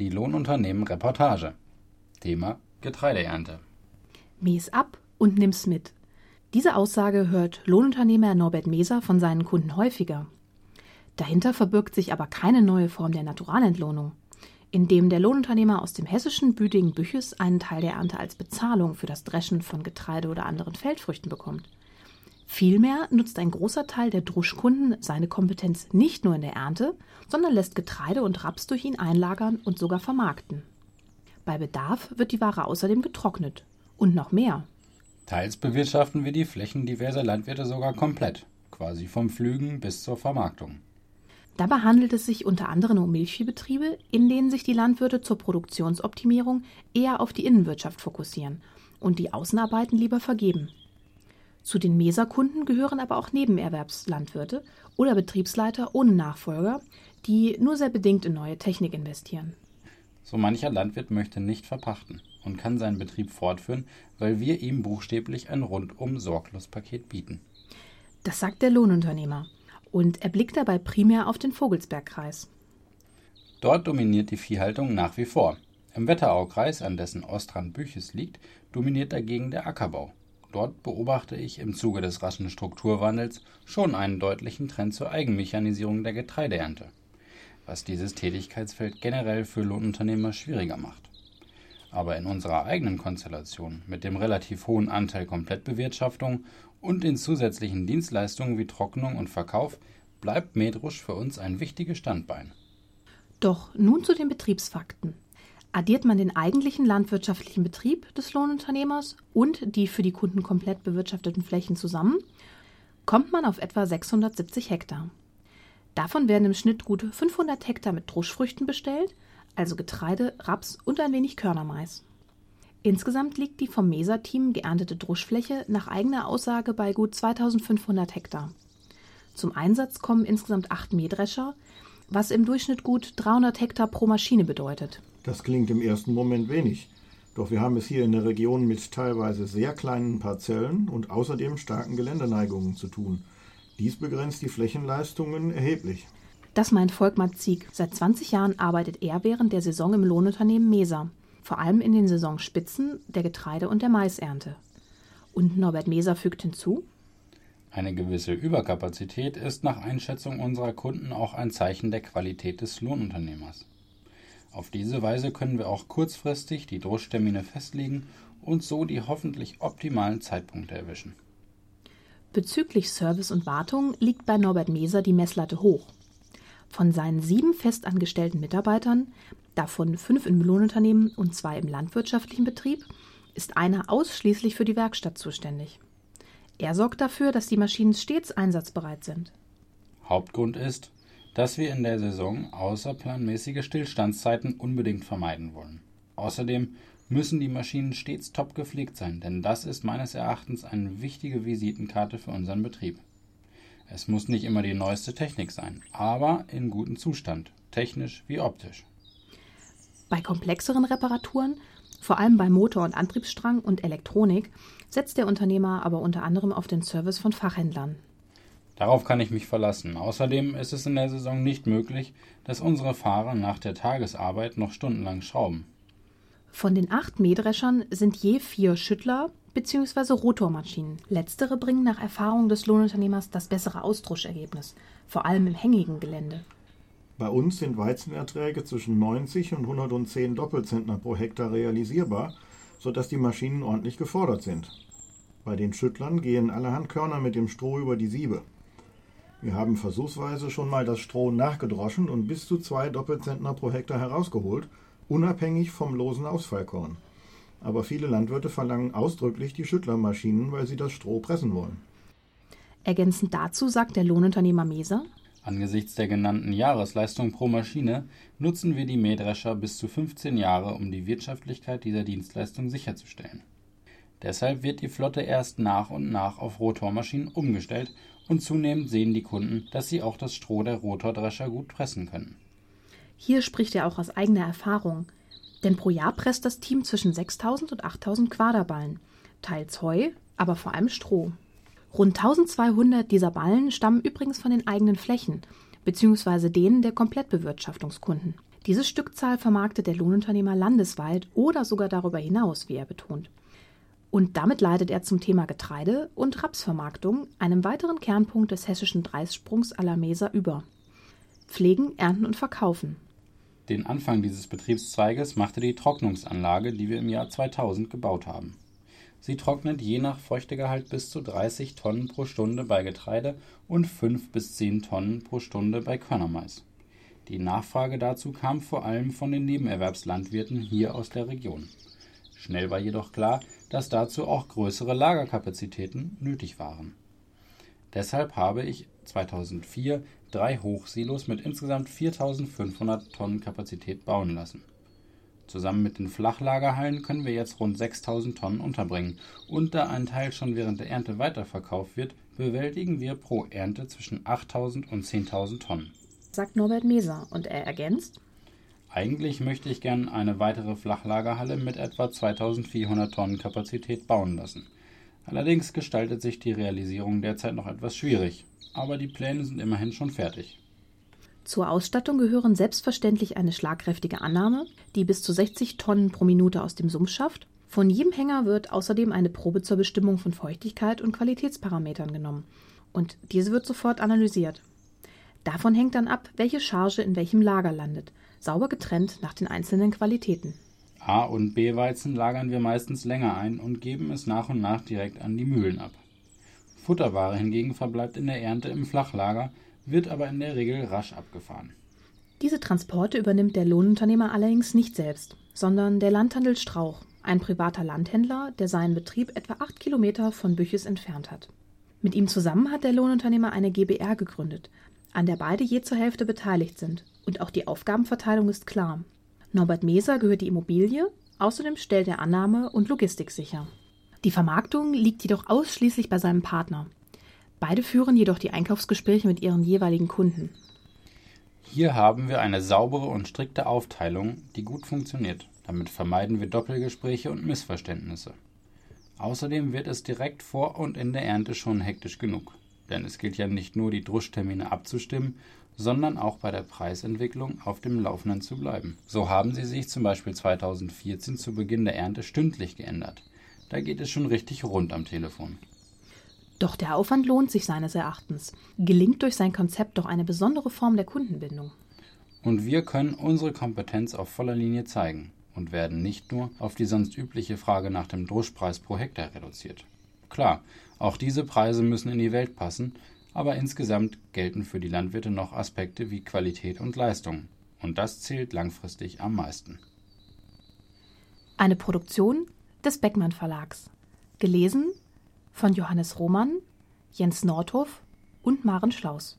Die Lohnunternehmen Reportage. Thema Getreideernte. Mäß ab und nimm's mit. Diese Aussage hört Lohnunternehmer Norbert Meser von seinen Kunden häufiger. Dahinter verbirgt sich aber keine neue Form der Naturalentlohnung, indem der Lohnunternehmer aus dem hessischen Büdingen Büches einen Teil der Ernte als Bezahlung für das Dreschen von Getreide oder anderen Feldfrüchten bekommt. Vielmehr nutzt ein großer Teil der Druschkunden seine Kompetenz nicht nur in der Ernte, sondern lässt Getreide und Raps durch ihn einlagern und sogar vermarkten. Bei Bedarf wird die Ware außerdem getrocknet. Und noch mehr. Teils bewirtschaften wir die Flächen diverser Landwirte sogar komplett, quasi vom Pflügen bis zur Vermarktung. Dabei handelt es sich unter anderem um Milchviehbetriebe, in denen sich die Landwirte zur Produktionsoptimierung eher auf die Innenwirtschaft fokussieren und die Außenarbeiten lieber vergeben. Zu den Meserkunden gehören aber auch Nebenerwerbslandwirte oder Betriebsleiter ohne Nachfolger, die nur sehr bedingt in neue Technik investieren. So mancher Landwirt möchte nicht verpachten und kann seinen Betrieb fortführen, weil wir ihm buchstäblich ein rundum sorglos Paket bieten. Das sagt der Lohnunternehmer und er blickt dabei primär auf den Vogelsbergkreis. Dort dominiert die Viehhaltung nach wie vor. Im Wetteraukreis, an dessen Ostrand Büches liegt, dominiert dagegen der Ackerbau. Dort beobachte ich im Zuge des raschen Strukturwandels schon einen deutlichen Trend zur Eigenmechanisierung der Getreideernte, was dieses Tätigkeitsfeld generell für Lohnunternehmer schwieriger macht. Aber in unserer eigenen Konstellation mit dem relativ hohen Anteil Komplettbewirtschaftung und den zusätzlichen Dienstleistungen wie Trocknung und Verkauf bleibt Medrusch für uns ein wichtiges Standbein. Doch nun zu den Betriebsfakten. Addiert man den eigentlichen landwirtschaftlichen Betrieb des Lohnunternehmers und die für die Kunden komplett bewirtschafteten Flächen zusammen, kommt man auf etwa 670 Hektar. Davon werden im Schnitt gut 500 Hektar mit Druschfrüchten bestellt, also Getreide, Raps und ein wenig Körnermais. Insgesamt liegt die vom Mesa-Team geerntete Druschfläche nach eigener Aussage bei gut 2500 Hektar. Zum Einsatz kommen insgesamt acht Mähdrescher, was im Durchschnitt gut 300 Hektar pro Maschine bedeutet. Das klingt im ersten Moment wenig. Doch wir haben es hier in der Region mit teilweise sehr kleinen Parzellen und außerdem starken Geländeneigungen zu tun. Dies begrenzt die Flächenleistungen erheblich. Das meint Volkmar Zieg. Seit 20 Jahren arbeitet er während der Saison im Lohnunternehmen Mesa, vor allem in den Saisonspitzen der Getreide- und der Maisernte. Und Norbert Meser fügt hinzu, eine gewisse Überkapazität ist nach Einschätzung unserer Kunden auch ein Zeichen der Qualität des Lohnunternehmers. Auf diese Weise können wir auch kurzfristig die Druschtermine festlegen und so die hoffentlich optimalen Zeitpunkte erwischen. Bezüglich Service und Wartung liegt bei Norbert Meser die Messlatte hoch. Von seinen sieben festangestellten Mitarbeitern, davon fünf im Lohnunternehmen und zwei im landwirtschaftlichen Betrieb, ist einer ausschließlich für die Werkstatt zuständig. Er sorgt dafür, dass die Maschinen stets einsatzbereit sind. Hauptgrund ist, dass wir in der Saison außerplanmäßige Stillstandszeiten unbedingt vermeiden wollen. Außerdem müssen die Maschinen stets top gepflegt sein, denn das ist meines Erachtens eine wichtige Visitenkarte für unseren Betrieb. Es muss nicht immer die neueste Technik sein, aber in gutem Zustand, technisch wie optisch. Bei komplexeren Reparaturen, vor allem bei Motor- und Antriebsstrang und Elektronik, setzt der Unternehmer aber unter anderem auf den Service von Fachhändlern. Darauf kann ich mich verlassen. Außerdem ist es in der Saison nicht möglich, dass unsere Fahrer nach der Tagesarbeit noch stundenlang schrauben. Von den acht Mähdreschern sind je vier Schüttler bzw. Rotormaschinen. Letztere bringen nach Erfahrung des Lohnunternehmers das bessere Ausdruschergebnis, vor allem im hängigen Gelände. Bei uns sind Weizenerträge zwischen 90 und 110 Doppelzentner pro Hektar realisierbar, sodass die Maschinen ordentlich gefordert sind. Bei den Schüttlern gehen allerhand Körner mit dem Stroh über die Siebe. Wir haben versuchsweise schon mal das Stroh nachgedroschen und bis zu zwei Doppelzentner pro Hektar herausgeholt, unabhängig vom losen Ausfallkorn. Aber viele Landwirte verlangen ausdrücklich die Schüttlermaschinen, weil sie das Stroh pressen wollen. Ergänzend dazu sagt der Lohnunternehmer Meser, Angesichts der genannten Jahresleistung pro Maschine nutzen wir die Mähdrescher bis zu 15 Jahre, um die Wirtschaftlichkeit dieser Dienstleistung sicherzustellen. Deshalb wird die Flotte erst nach und nach auf Rotormaschinen umgestellt und zunehmend sehen die Kunden, dass sie auch das Stroh der Rotordrescher gut pressen können. Hier spricht er auch aus eigener Erfahrung, denn pro Jahr presst das Team zwischen 6000 und 8000 Quaderballen, teils Heu, aber vor allem Stroh. Rund 1200 dieser Ballen stammen übrigens von den eigenen Flächen, beziehungsweise denen der Komplettbewirtschaftungskunden. Diese Stückzahl vermarktet der Lohnunternehmer landesweit oder sogar darüber hinaus, wie er betont. Und damit leitet er zum Thema Getreide und Rapsvermarktung, einem weiteren Kernpunkt des hessischen Dreissprungs à la Mesa, über. Pflegen, Ernten und Verkaufen. Den Anfang dieses Betriebszweiges machte die Trocknungsanlage, die wir im Jahr 2000 gebaut haben. Sie trocknet je nach Feuchtegehalt bis zu 30 Tonnen pro Stunde bei Getreide und 5 bis 10 Tonnen pro Stunde bei Körnermais. Die Nachfrage dazu kam vor allem von den Nebenerwerbslandwirten hier aus der Region. Schnell war jedoch klar, dass dazu auch größere Lagerkapazitäten nötig waren. Deshalb habe ich 2004 drei Hochsilos mit insgesamt 4500 Tonnen Kapazität bauen lassen. Zusammen mit den Flachlagerhallen können wir jetzt rund 6000 Tonnen unterbringen und da ein Teil schon während der Ernte weiterverkauft wird, bewältigen wir pro Ernte zwischen 8000 und 10.000 Tonnen. Sagt Norbert Meser und er ergänzt, eigentlich möchte ich gern eine weitere Flachlagerhalle mit etwa 2400 Tonnen Kapazität bauen lassen. Allerdings gestaltet sich die Realisierung derzeit noch etwas schwierig, aber die Pläne sind immerhin schon fertig. Zur Ausstattung gehören selbstverständlich eine schlagkräftige Annahme, die bis zu 60 Tonnen pro Minute aus dem Sumpf schafft. Von jedem Hänger wird außerdem eine Probe zur Bestimmung von Feuchtigkeit und Qualitätsparametern genommen. Und diese wird sofort analysiert. Davon hängt dann ab, welche Charge in welchem Lager landet – sauber getrennt nach den einzelnen Qualitäten. A- und B-Weizen lagern wir meistens länger ein und geben es nach und nach direkt an die Mühlen ab. Futterware hingegen verbleibt in der Ernte im Flachlager, wird aber in der Regel rasch abgefahren. Diese Transporte übernimmt der Lohnunternehmer allerdings nicht selbst, sondern der Landhandel Strauch, ein privater Landhändler, der seinen Betrieb etwa acht Kilometer von Büches entfernt hat. Mit ihm zusammen hat der Lohnunternehmer eine GBR gegründet, an der beide je zur Hälfte beteiligt sind und auch die Aufgabenverteilung ist klar. Norbert Meser gehört die Immobilie, außerdem stellt er Annahme und Logistik sicher. Die Vermarktung liegt jedoch ausschließlich bei seinem Partner. Beide führen jedoch die Einkaufsgespräche mit ihren jeweiligen Kunden. Hier haben wir eine saubere und strikte Aufteilung, die gut funktioniert. Damit vermeiden wir Doppelgespräche und Missverständnisse. Außerdem wird es direkt vor und in der Ernte schon hektisch genug. Denn es gilt ja nicht nur, die Druschtermine abzustimmen, sondern auch bei der Preisentwicklung auf dem Laufenden zu bleiben. So haben sie sich zum Beispiel 2014 zu Beginn der Ernte stündlich geändert. Da geht es schon richtig rund am Telefon. Doch der Aufwand lohnt sich seines Erachtens. Gelingt durch sein Konzept doch eine besondere Form der Kundenbindung. Und wir können unsere Kompetenz auf voller Linie zeigen und werden nicht nur auf die sonst übliche Frage nach dem Druschpreis pro Hektar reduziert. Klar, auch diese Preise müssen in die Welt passen, aber insgesamt gelten für die Landwirte noch Aspekte wie Qualität und Leistung. Und das zählt langfristig am meisten. Eine Produktion des Beckmann Verlags. Gelesen von Johannes Roman, Jens Nordhoff und Maren Schlaus.